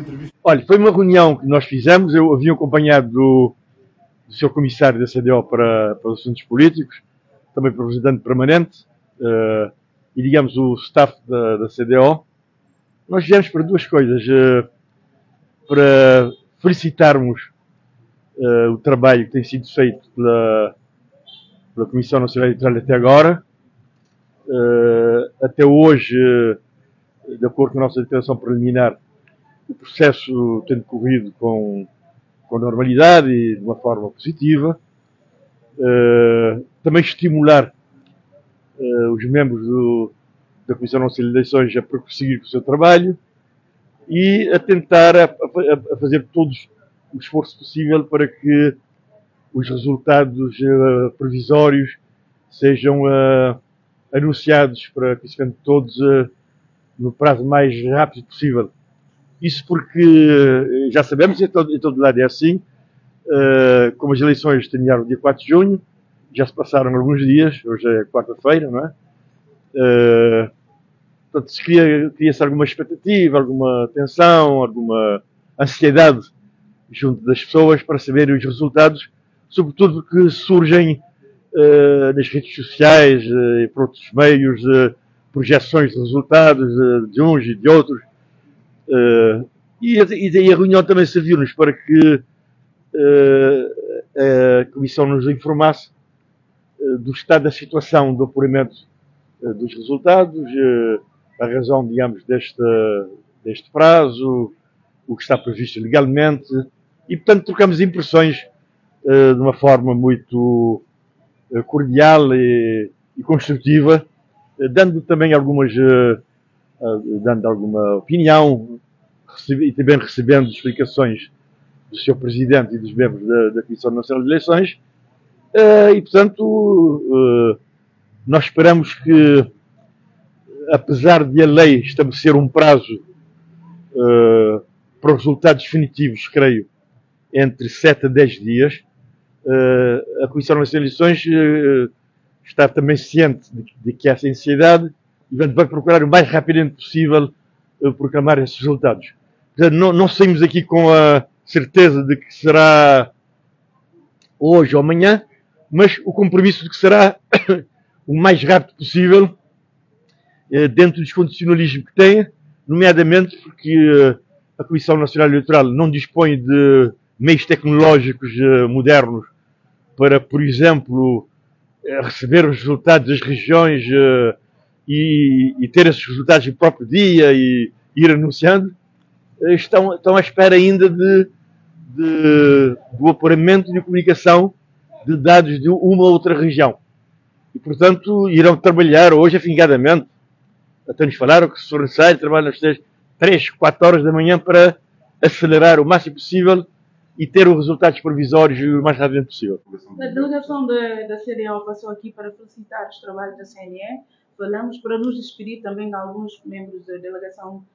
entrevista. Olha, foi uma reunião que nós fizemos, eu havia acompanhado do, do seu comissário da CDO para, para os assuntos políticos, também para o representante permanente, uh, e digamos o staff da, da CDO. Nós fizemos para duas coisas. Uh, para felicitarmos uh, o trabalho que tem sido feito pela, pela Comissão Nacional Eleitoral até agora. até hoje, de acordo com a nossa declaração preliminar, o processo tem decorrido com, com normalidade e de uma forma positiva. Uh, também estimular uh, os membros do, da Comissão Nacional de Eleições a prosseguir com o seu trabalho e a tentar a, a, a fazer todos o esforço possível para que os resultados uh, sejam anunciados para que se todos no prazo mais rápido possível. Isso porque eh, já sabemos, em todo, em todo lado é assim, uh, como as eleições terminaram dia 4 de junho, já se passaram alguns dias, hoje é quarta-feira, não é? Uh, portanto, se cria, cria-se alguma expectativa, alguma tensão, alguma ansiedade junto das pessoas para saberem os resultados, sobretudo porque surgem uh, nas redes sociais e por outros meios projeções de resultados de uns e de outros. Uh, e, a reunião também serviu-nos para que uh, a Comissão nos informasse do estado da situação do apuramento dos resultados, a razão, digamos, deste, deste prazo, o que está previsto legalmente, e, portanto, trocamos impressões de uma forma muito cordial e, e construtiva, dando também algumas dando alguma opinião e também recebendo explicações do Sr. Presidente e dos membros da, da Comissão Nacional de Eleições. E, portanto, nós esperamos que, apesar de a lei estabelecer um prazo para os resultados definitivos, creio, entre 7 a 10 dias, a Comissão Nacional de Eleições está também ciente de, de que há essa ansiedade portanto, vai procurar o mais rapidamente possível uh, proclamar esses resultados. Portanto, não, não saímos aqui com a certeza de que será hoje ou amanhã, mas o compromisso de que será o mais rápido possível, uh, dentro dos condicionalismos que tem, nomeadamente porque uh, a Comissão Nacional Eleitoral não dispõe de meios tecnológicos modernos para, por exemplo, receber os resultados das regiões e, e, ter esses resultados no próprio dia e ir anunciando, eh, estão, estão à espera ainda de, de, do apuramento de comunicação de dados de uma ou outra região. E, portanto, irão trabalhar hoje afingadamente. Até nos falaram que, se for necessário, trabalham às 3, 4 horas da manhã para acelerar o máximo possível e ter os resultados provisórios o mais rapidamente possível. A delegação da, da CDO passou aqui para felicitar os trabalhos da CNE falamos para nos despedir também de alguns membros da delegação